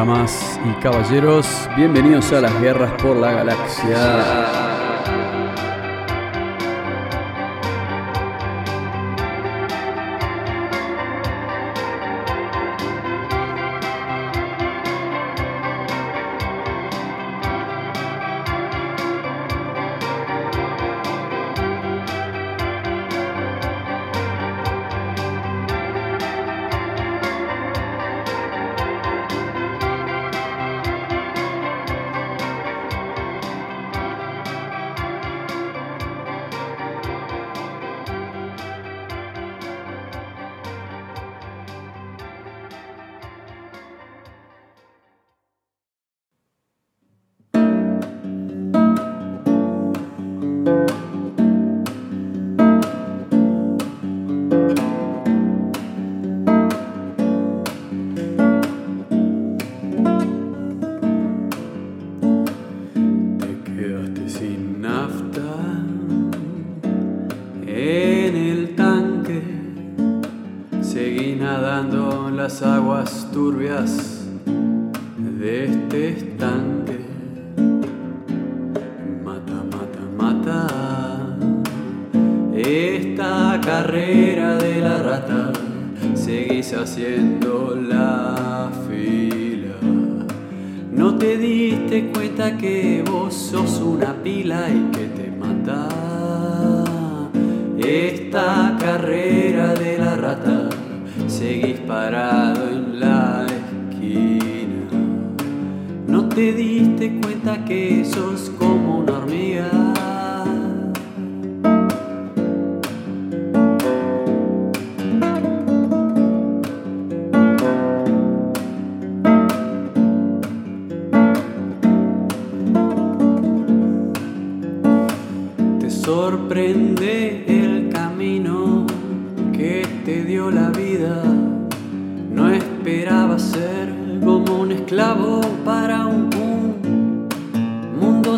Damas y caballeros, bienvenidos a las guerras por la galaxia. Esta carrera de la rata. Seguís haciendo la fila. No te diste cuenta que vos sos una pila y que te mata esta carrera de la rata. Seguís parado en la esquina. No te diste cuenta que sos como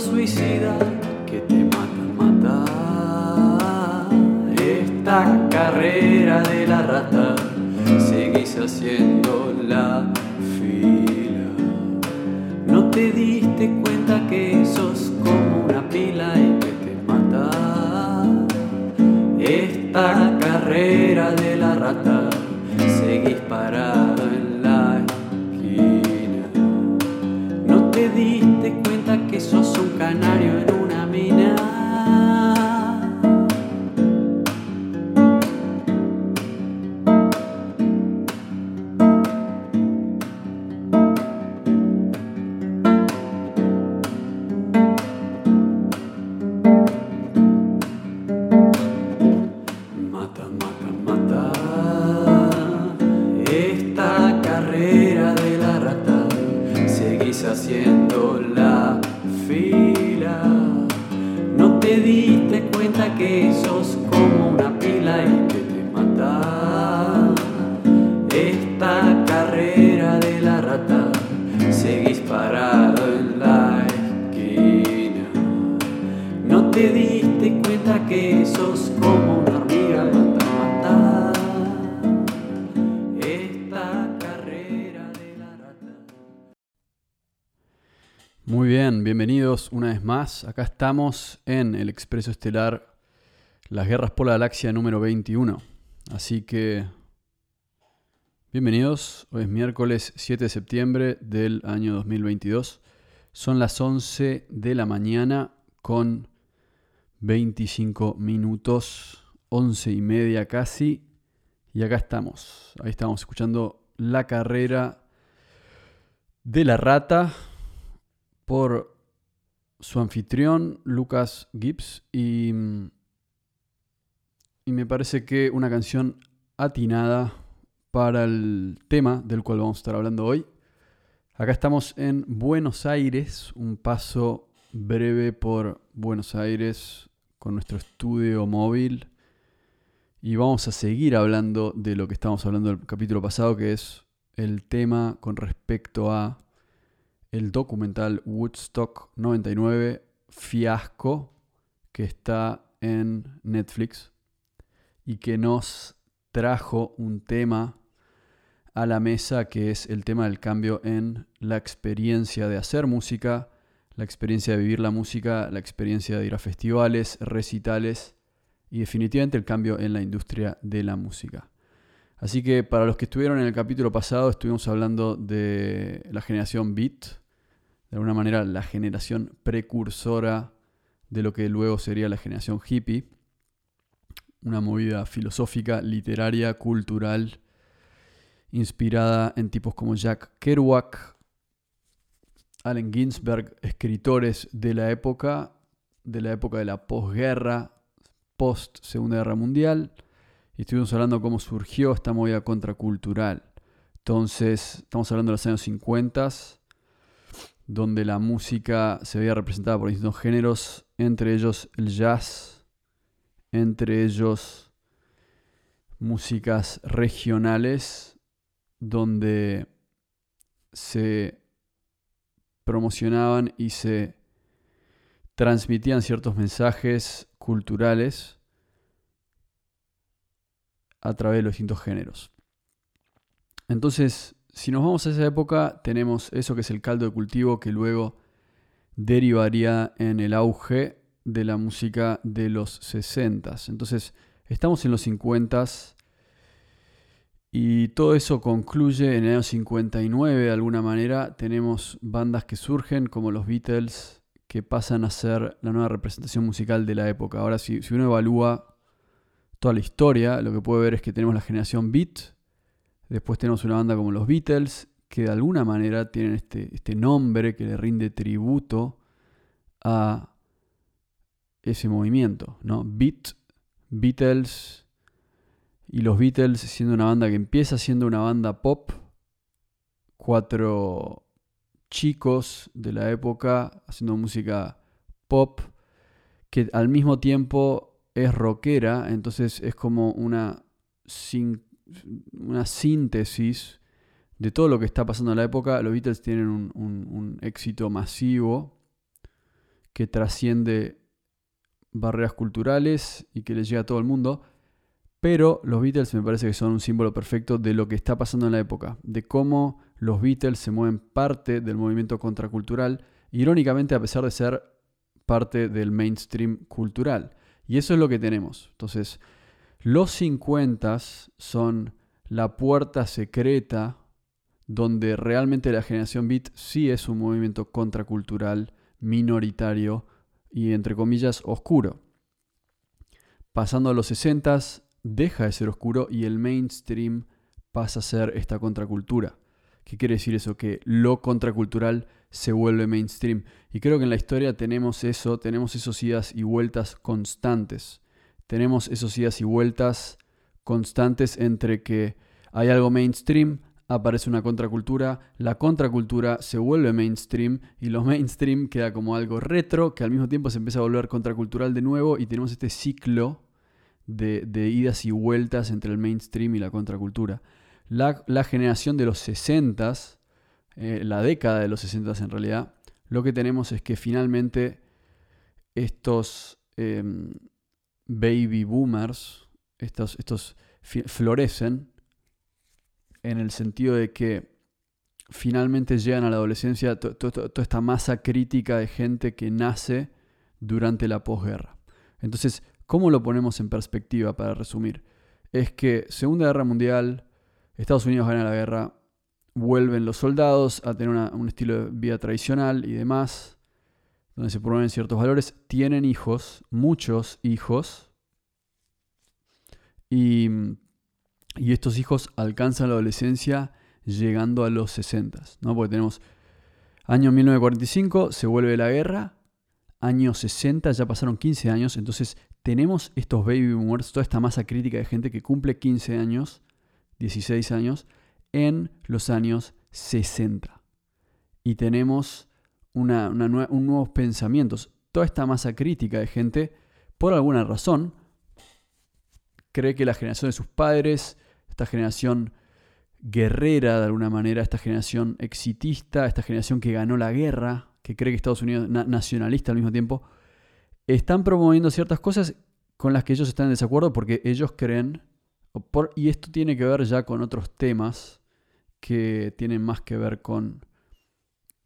suicida que te mata, mata. Esta carrera de la rata, seguís haciendo la fila. No te diste cuenta que sos como una pila y que te mata esta carrera de la rata. Seguís parado haciendo la fila. No te diste cuenta que una vez más. Acá estamos en el Expreso Estelar Las Guerras por la Galaxia número 21. Así que bienvenidos. Hoy es miércoles 7 de septiembre del año 2022. Son las 11 de la mañana con 25 minutos, 11 y media casi. Y acá estamos. Ahí estamos escuchando la carrera de la rata por su anfitrión Lucas Gibbs. Y, y me parece que una canción atinada para el tema del cual vamos a estar hablando hoy. Acá estamos en Buenos Aires, un paso breve por Buenos Aires con nuestro estudio móvil y vamos a seguir hablando de lo que estábamos hablando del capítulo pasado, que es el tema con respecto a el documental Woodstock 99 Fiasco que está en Netflix y que nos trajo un tema a la mesa, que es el tema del cambio en la experiencia de hacer música, la experiencia de vivir la música, la experiencia de ir a festivales, recitales y definitivamente el cambio en la industria de la música. Así que para los que estuvieron en el capítulo pasado, estuvimos hablando de la generación Beat, de alguna manera la generación precursora de lo que luego sería la generación hippie, una movida filosófica, literaria, cultural, inspirada en tipos como Jack Kerouac, Allen Ginsberg, escritores de la época, de la época de la posguerra, post Segunda Guerra Mundial, y estuvimos hablando cómo surgió esta movida contracultural. Entonces, estamos hablando de los años 50, donde la música se veía representada por distintos géneros, entre ellos el jazz, entre ellos músicas regionales, donde se promocionaban y se transmitían ciertos mensajes culturales a través de los distintos géneros. Entonces, si nos vamos a esa época, tenemos eso que es el caldo de cultivo que luego derivaría en el auge de la música de los 60. Entonces, estamos en los 50 y todo eso concluye en el año 59 de alguna manera. Tenemos bandas que surgen como los Beatles que pasan a ser la nueva representación musical de la época. Ahora, si, si uno evalúa toda la historia, lo que puede ver es que tenemos la generación Beat, Después tenemos una banda como los Beatles, que de alguna manera tienen este, este nombre que le rinde tributo a ese movimiento, ¿no? Beat, Beatles, y los Beatles siendo una banda que empieza siendo una banda pop, cuatro chicos de la época haciendo música pop, que al mismo tiempo es rockera, entonces es como una una síntesis de todo lo que está pasando en la época. Los Beatles tienen un, éxito masivo que trasciende barreras culturales y que les llega a todo el mundo. Pero los Beatles me parece que son un símbolo perfecto de lo que está pasando en la época, de cómo los Beatles se mueven parte del movimiento contracultural, irónicamente a pesar de ser parte del mainstream cultural. Y eso es lo que tenemos. Entonces, los 50 son la puerta secreta donde realmente la generación beat sí es un movimiento contracultural, minoritario y entre comillas oscuro. Pasando a los 60 deja de ser oscuro y el mainstream pasa a ser esta contracultura. ¿Qué quiere decir eso? Que lo contracultural se vuelve mainstream. Y creo que en la historia tenemos eso, tenemos esos idas y vueltas constantes tenemos esos idas y vueltas constantes entre que hay algo mainstream, aparece una contracultura, la contracultura se vuelve mainstream y lo mainstream queda como algo retro que al mismo tiempo se empieza a volver contracultural de nuevo y tenemos este ciclo de, idas y vueltas entre el mainstream y la contracultura. La, generación de los 60, eh, la década de los 60 en realidad, lo que tenemos es que finalmente estos... Em, baby boomers, estos, estos florecen en el sentido de que finalmente llegan a la adolescencia toda esta masa crítica de gente que nace durante la posguerra. Entonces, ¿cómo lo ponemos en perspectiva para resumir? Es que Segunda Guerra Mundial, Estados Unidos gana la guerra, vuelven los soldados a tener un estilo de vida tradicional y demás, donde se promueven ciertos valores, tienen hijos, muchos hijos, y, estos hijos alcanzan la adolescencia llegando a los 60, ¿no? Porque tenemos año 1945, se vuelve la guerra, año 60, ya pasaron 15 años, entonces tenemos estos baby boomers, toda esta masa crítica de gente que cumple 15 años, 16 años, en los años 60. Y tenemos un nuevos pensamientos. Toda esta masa crítica de gente, por alguna razón, cree que la generación de sus padres, esta generación guerrera de alguna manera, esta generación exitista, esta generación que ganó la guerra, que cree que Estados Unidos es nacionalista al mismo tiempo, están promoviendo ciertas cosas con las que ellos están en desacuerdo porque ellos creen, y esto tiene que ver ya con otros temas que tienen más que ver con,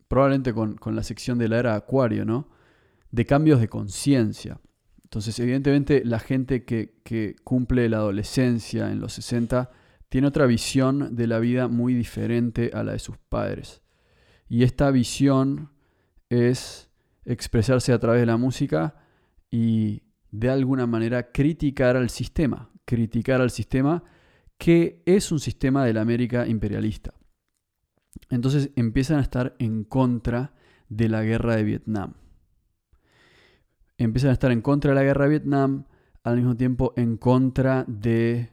probablemente con, la sección de la era Acuario, ¿no? De cambios de conciencia. Entonces, evidentemente, la gente que, que, cumple la adolescencia en los 60 tiene otra visión de la vida muy diferente a la de sus padres. Y esta visión es expresarse a través de la música y de alguna manera criticar al sistema, criticar al sistema que es un sistema de la América imperialista. Entonces empiezan a estar en contra de la guerra de Vietnam. Empiezan a estar en contra de la guerra de Vietnam, al mismo tiempo en contra de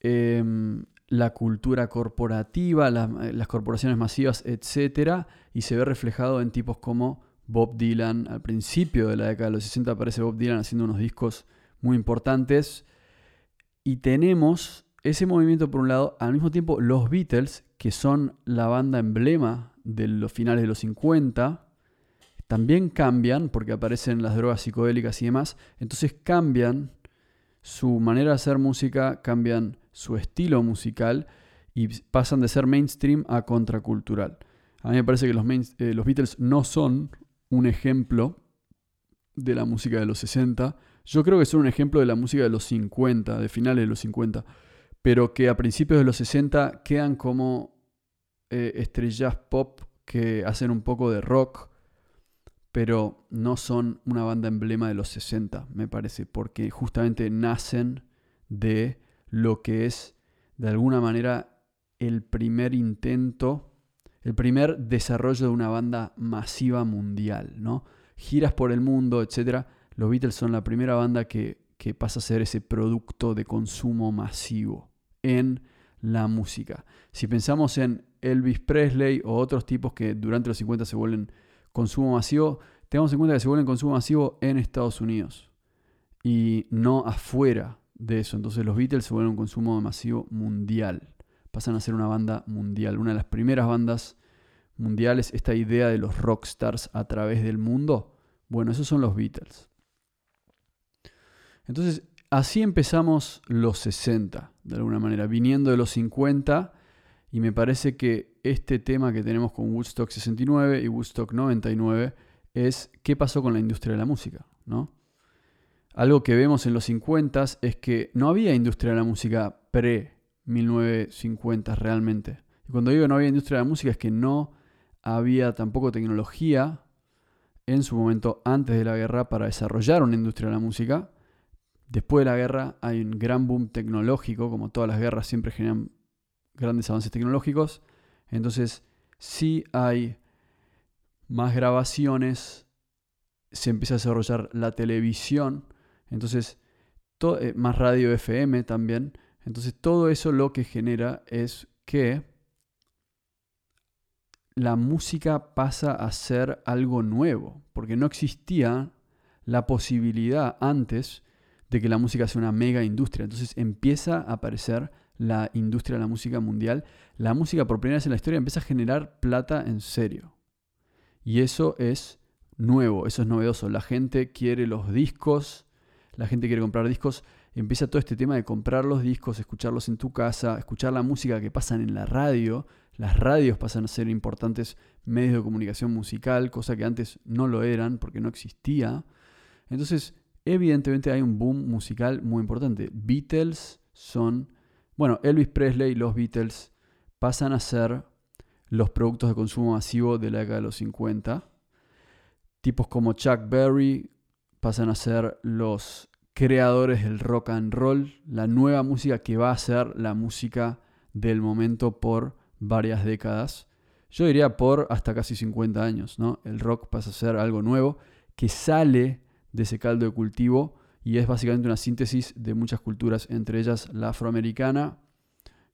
em, la cultura corporativa, las corporaciones masivas, etc. Y se ve reflejado en tipos como Bob Dylan. Al principio de la década de los 60 aparece Bob Dylan haciendo unos discos muy importantes. Y tenemos ese movimiento por un lado, al mismo tiempo los Beatles, que son la banda emblema de los finales de los 50, también cambian porque aparecen las drogas psicodélicas y demás. Entonces cambian su manera de hacer música, cambian su estilo musical y pasan de ser mainstream a contracultural. A mí me parece que los, eh, los Beatles no son un ejemplo de la música de los 60. Yo creo que son un ejemplo de la música de los 50, de finales de los 50 pero que a principios de los 60 quedan como eh, estrellas pop que hacen un poco de rock, pero no son una banda emblema de los 60, me parece, porque justamente nacen de lo que es, de alguna manera, el primer intento, el primer desarrollo de una banda masiva mundial, ¿no? Giras por el mundo, etc. Los Beatles son la primera banda que, que pasa a ser ese producto de consumo masivo en la música. Si pensamos en Elvis Presley o otros tipos que durante los 50 se vuelven consumo masivo, tengamos en cuenta que se vuelven consumo masivo en Estados Unidos y no afuera de eso. Entonces los Beatles se vuelven un consumo masivo mundial. Pasan a ser una banda mundial, una de las primeras bandas mundiales, esta idea de los rockstars a través del mundo. Bueno, esos son los Beatles. Entonces, Así empezamos los 60, de alguna manera, viniendo de los 50, y me parece que este tema que tenemos con Woodstock 69 y Woodstock 99 es qué pasó con la industria de la música, ¿no? Algo que vemos en los 50 es que no había industria de la música pre-1950 realmente. Y cuando digo no había industria de la música es que no había tampoco tecnología en su momento antes de la guerra para desarrollar una industria de la música Después de la guerra hay un gran boom tecnológico, como todas las guerras siempre generan grandes avances tecnológicos. Entonces, sí hay más grabaciones, se empieza a desarrollar la televisión, entonces, eh, más radio FM también. Entonces, todo eso lo que genera es que la música pasa a ser algo nuevo, porque no existía la posibilidad antes de que la música sea una mega industria. Entonces empieza a aparecer la industria de la música mundial. La música por primera vez en la historia empieza a generar plata en serio. Y eso es nuevo, eso es novedoso. La gente quiere los discos, la gente quiere comprar discos. Empieza todo este tema de comprar los discos, escucharlos en tu casa, escuchar la música que pasan en la radio. Las radios pasan a ser importantes medios de comunicación musical, cosa que antes no lo eran porque no existía. Entonces evidentemente hay un boom musical muy importante. Beatles son, bueno, Elvis Presley, los Beatles pasan a ser los productos de consumo masivo de la década de los 50. Tipos como Chuck Berry pasan a ser los creadores del rock and roll, la nueva música que va a ser la música del momento por varias décadas. Yo diría por hasta casi 50 años, ¿no? El rock pasa a ser algo nuevo que sale de ese caldo de cultivo y es básicamente una síntesis de muchas culturas, entre ellas la afroamericana,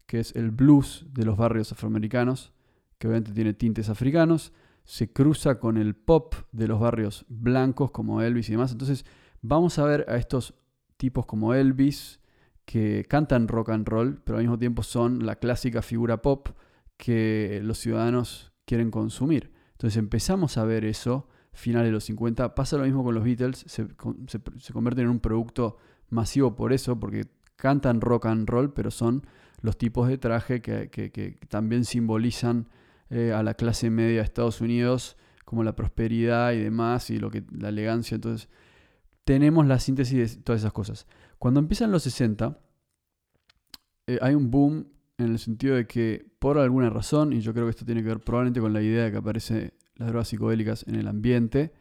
que es el blues de los barrios afroamericanos, que obviamente tiene tintes africanos, se cruza con el pop de los barrios blancos como Elvis y demás. Entonces vamos a ver a estos tipos como Elvis que cantan rock and roll, pero al mismo tiempo son la clásica figura pop que los ciudadanos quieren consumir. Entonces empezamos a ver eso finales de los 50. Pasa lo mismo con los Beatles, se, se, convierten en un producto masivo por eso, porque cantan rock and roll, pero son los tipos de traje que, también simbolizan eh, a la clase media de Estados Unidos, como la prosperidad y demás, y lo que, la elegancia. Entonces, tenemos la síntesis de todas esas cosas. Cuando empiezan los 60, eh, hay un boom en el sentido de que, por alguna razón, y yo creo que esto tiene que ver probablemente con la idea de que aparecen las drogas psicodélicas en el ambiente,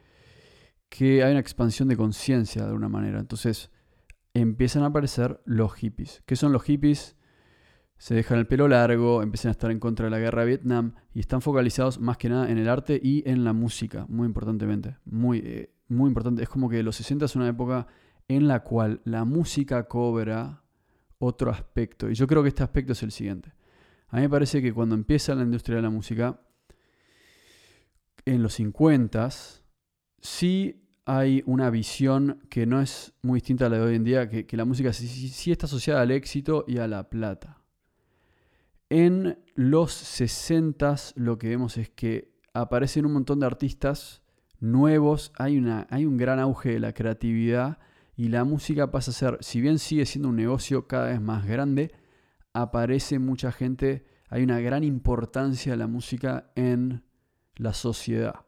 que hay una expansión de conciencia de alguna manera. Entonces, empiezan a aparecer los hippies. ¿Qué son los hippies? Se dejan el pelo largo, empiezan a estar en contra de la guerra de Vietnam y están focalizados más que nada en el arte y en la música, muy importantemente. Muy, eh, muy importante. Es como que los 60 es una época en la cual la música cobra otro aspecto. Y yo creo que este aspecto es el siguiente. A mí me parece que cuando empieza la industria de la música, en los 50 sí hay una visión que no es muy distinta a la de hoy en día, que, la música sí, está asociada al éxito y a la plata. En los 60 lo que vemos es que aparecen un montón de artistas nuevos, hay, una, hay un gran auge de la creatividad y la música pasa a ser, si bien sigue siendo un negocio cada vez más grande, aparece mucha gente, hay una gran importancia de la música en la sociedad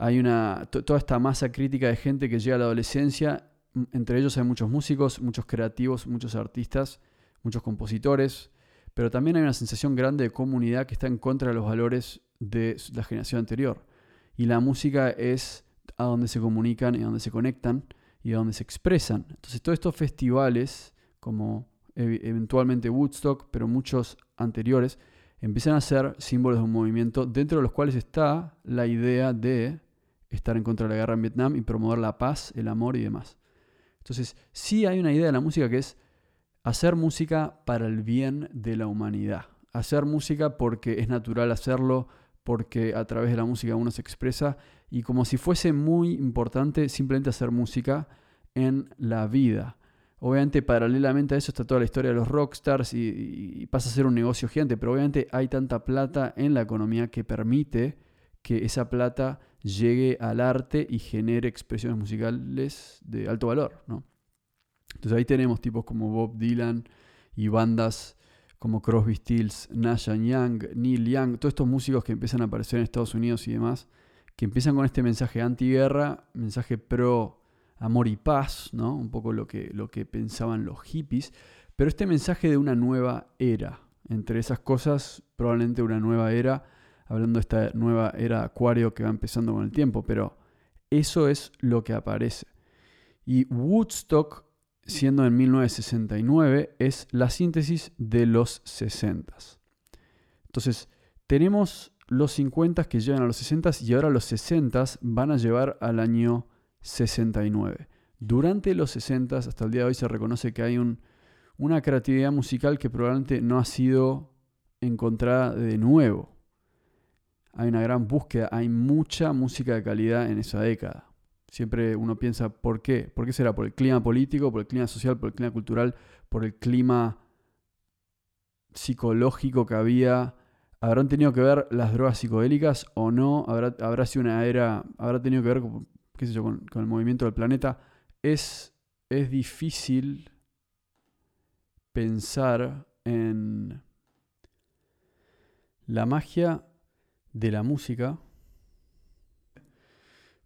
hay una, toda esta masa crítica de gente que llega a la adolescencia, entre ellos hay muchos músicos, muchos creativos, muchos artistas, muchos compositores, pero también hay una sensación grande de comunidad que está en contra de los valores de la generación anterior. Y la música es a donde se comunican y a donde se conectan y a donde se expresan. Entonces todos estos festivales, como eventualmente Woodstock, pero muchos anteriores, empiezan a ser símbolos de un movimiento dentro de los cuales está la idea de estar en contra de la guerra en Vietnam y promover la paz, el amor y demás. Entonces, sí hay una idea de la música que es hacer música para el bien de la humanidad. Hacer música porque es natural hacerlo, porque a través de la música uno se expresa y como si fuese muy importante simplemente hacer música en la vida. Obviamente, paralelamente a eso está toda la historia de los rockstars y, y, pasa a ser un negocio gigante, pero obviamente hay tanta plata en la economía que permite que esa plata llegue al arte y genere expresiones musicales de alto valor, ¿no? Entonces ahí tenemos tipos como Bob Dylan y bandas como Crosby Stills, Nash Young, Neil Young, todos estos músicos que empiezan a aparecer en Estados Unidos y demás, que empiezan con este mensaje antiguerra, mensaje pro amor y paz, ¿no? Un poco lo que, lo que pensaban los hippies, pero este mensaje de una nueva era, entre esas cosas, probablemente una nueva era hablando de esta nueva era acuario que va empezando con el tiempo, pero eso es lo que aparece. Y Woodstock, siendo en 1969, es la síntesis de los 60. Entonces, tenemos los 50 que llegan a los 60 y ahora los 60 van a llevar al año 69. Durante los 60 hasta el día de hoy se reconoce que hay un, una creatividad musical que probablemente no ha sido encontrada de nuevo hay una gran búsqueda, hay mucha música de calidad en esa década. Siempre uno piensa, ¿por qué? ¿Por qué será? ¿Por el clima político, por el clima social, por el clima cultural, por el clima psicológico que había? ¿Habrán tenido que ver las drogas psicodélicas o no? ¿Habrá, habrá sido una era, habrá tenido que ver qué sé yo, con, el movimiento del planeta? Es, es difícil pensar en la magia de la música,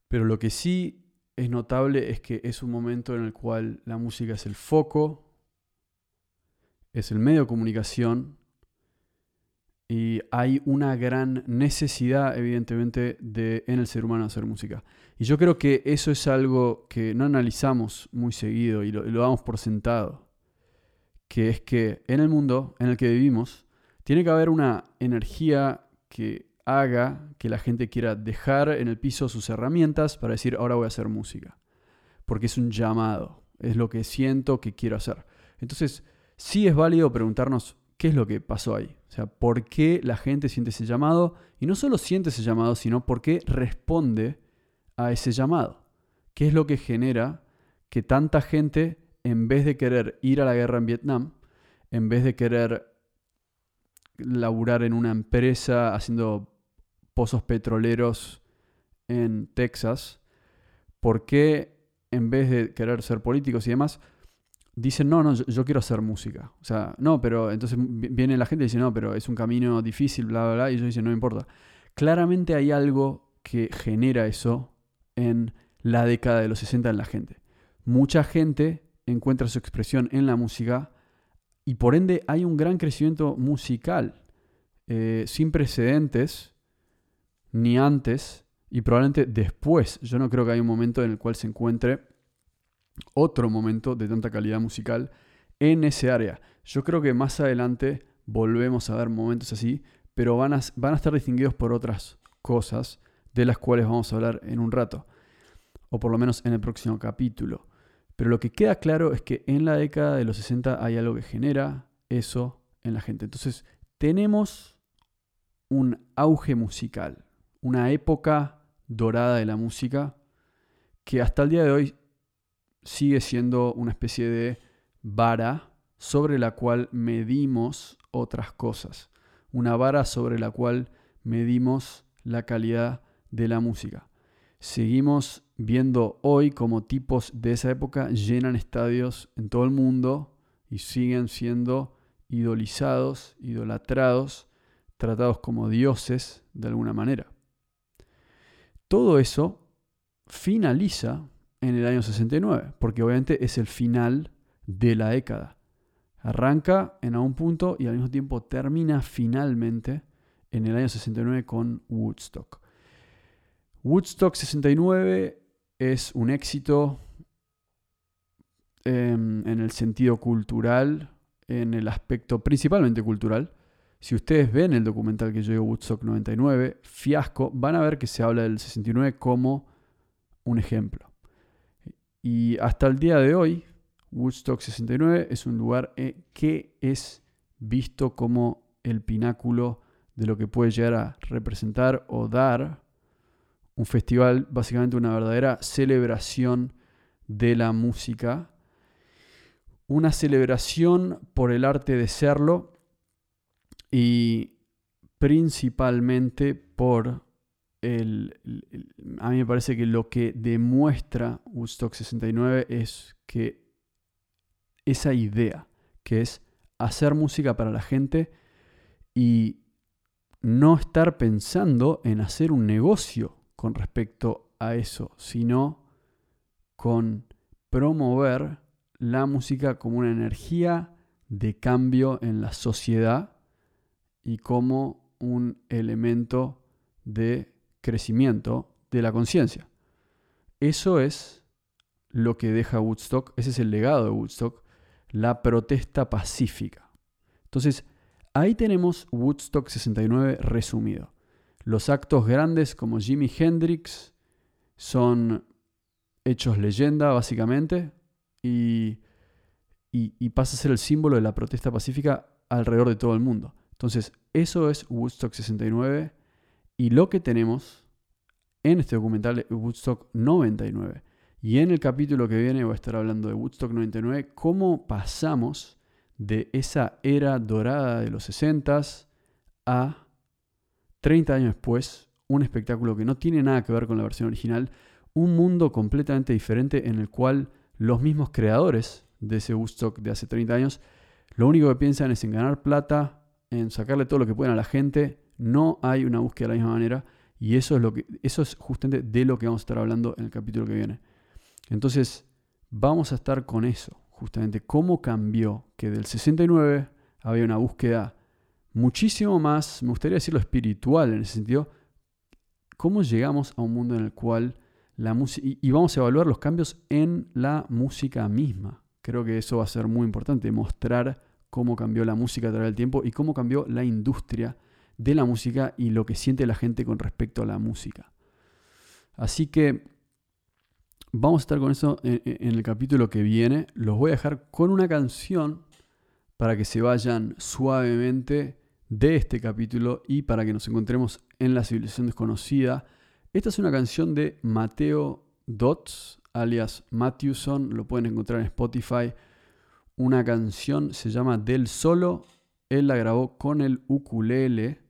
pero lo que sí es notable es que es un momento en el cual la música es el foco, es el medio de comunicación y hay una gran necesidad, evidentemente, de, en el ser humano hacer música. Y yo creo que eso es algo que no analizamos muy seguido y lo, damos por sentado, que es que en el mundo en el que vivimos tiene que haber una energía que haga que la gente quiera dejar en el piso sus herramientas para decir, ahora voy a hacer música. Porque es un llamado, es lo que siento que quiero hacer. Entonces, sí es válido preguntarnos qué es lo que pasó ahí. O sea, por qué la gente siente ese llamado. Y no solo siente ese llamado, sino por qué responde a ese llamado. ¿Qué es lo que genera que tanta gente, en vez de querer ir a la guerra en Vietnam, en vez de querer laburar en una empresa haciendo pozos petroleros en Texas, ¿por qué en vez de querer ser políticos y demás, dicen, no, no, yo, quiero hacer música. O sea, no, pero entonces viene la gente y dice, no, pero es un camino difícil, bla, bla, bla, y ellos dicen, no importa. Claramente hay algo que genera eso en la década de los 60 en la gente. Mucha gente encuentra su expresión en la música y por ende hay un gran crecimiento musical eh, sin precedentes, ni antes y probablemente después. Yo no creo que haya un momento en el cual se encuentre otro momento de tanta calidad musical en ese área. Yo creo que más adelante volvemos a ver momentos así, pero van a, van a estar distinguidos por otras cosas de las cuales vamos a hablar en un rato, o por lo menos en el próximo capítulo. Pero lo que queda claro es que en la década de los 60 hay algo que genera eso en la gente. Entonces, tenemos un auge musical, una época dorada de la música que hasta el día de hoy sigue siendo una especie de vara sobre la cual medimos otras cosas. Una vara sobre la cual medimos la calidad de la música. Seguimos viendo hoy como tipos de esa época llenan estadios en todo el mundo y siguen siendo idolizados, idolatrados, tratados como dioses de alguna manera. Todo eso finaliza en el año 69, porque obviamente es el final de la década. Arranca en algún punto y al mismo tiempo termina finalmente en el año 69 con Woodstock. Woodstock 69 es un éxito em, en el sentido cultural, en el aspecto principalmente cultural. Si ustedes ven el documental que yo digo Woodstock 99, Fiasco, van a ver que se habla del 69 como un ejemplo. Y hasta el día de hoy, Woodstock 69 es un lugar eh, que es visto como el pináculo de lo que puede llegar a representar o dar un festival, básicamente una verdadera celebración de la música, una celebración por el arte de serlo y principalmente por a mí me parece que lo que demuestra Woodstock 69 es que esa idea, que es hacer música para la gente y no estar pensando en hacer un negocio con respecto a eso, sino con promover la música como una energía de cambio en la sociedad y como un elemento de crecimiento de la conciencia. Eso es lo que deja Woodstock, ese es el legado de Woodstock, la protesta pacífica. Entonces, ahí tenemos Woodstock 69 resumido. Los actos grandes como Jimi Hendrix son hechos leyenda, básicamente, y, y, pasa a ser el símbolo de la protesta pacífica alrededor de todo el mundo. Entonces, eso es Woodstock 69 y lo que tenemos en este documental es Woodstock 99. Y en el capítulo que viene voy a estar hablando de Woodstock 99, cómo pasamos de esa era dorada de los 60s a 30 años después, un espectáculo que no tiene nada que ver con la versión original, un mundo completamente diferente en el cual los mismos creadores de ese Woodstock de hace 30 años, lo único que piensan es en ganar plata, en sacarle todo lo que pueden a la gente, no hay una búsqueda de la misma manera y eso es, lo que, eso es justamente de lo que vamos a estar hablando en el capítulo que viene. Entonces, vamos a estar con eso, justamente cómo cambió que del 69 había una búsqueda muchísimo más, me gustaría decirlo espiritual en ese sentido, cómo llegamos a un mundo en el cual la música, y, vamos a evaluar los cambios en la música misma. Creo que eso va a ser muy importante, mostrar cómo cambió la música a través del tiempo y cómo cambió la industria de la música y lo que siente la gente con respecto a la música. Así que vamos a estar con eso en, el capítulo que viene. Los voy a dejar con una canción para que se vayan suavemente de este capítulo y para que nos encontremos en la civilización desconocida. Esta es una canción de Mateo Dots, alias Matthewson, lo pueden encontrar en Spotify. Una canción se llama Del Solo, él la grabó con el ukulele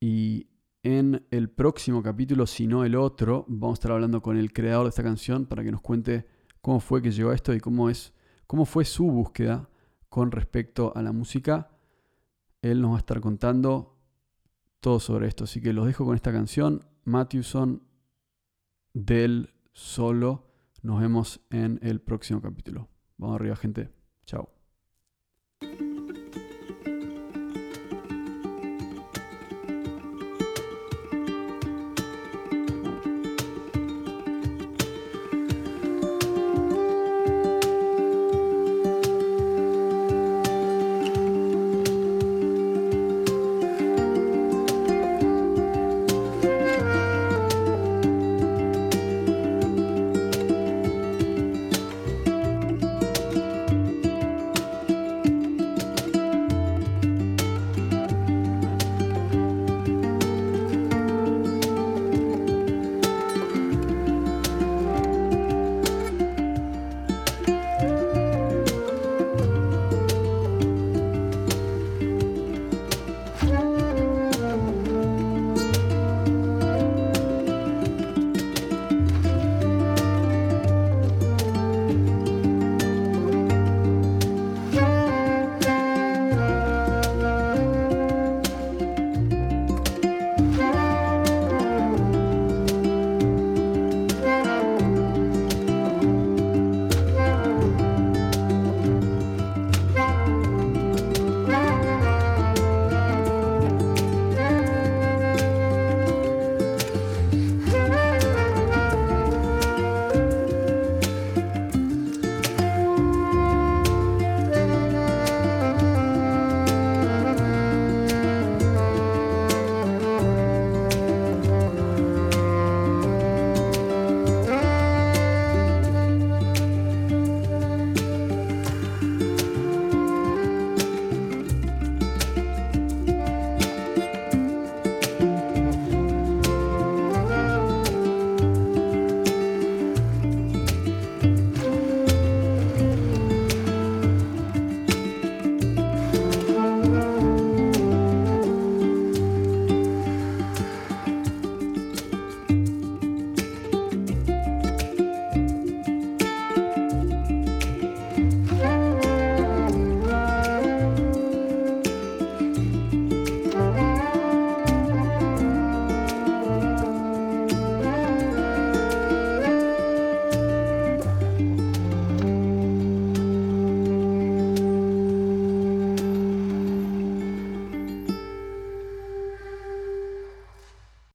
y en el próximo capítulo, si no el otro, vamos a estar hablando con el creador de esta canción para que nos cuente cómo fue que llegó a esto y cómo es cómo fue su búsqueda con respecto a la música. Él nos va a estar contando todo sobre esto. Así que los dejo con esta canción, Matthewson del Solo. Nos vemos en el próximo capítulo. Vamos arriba, gente. Chao.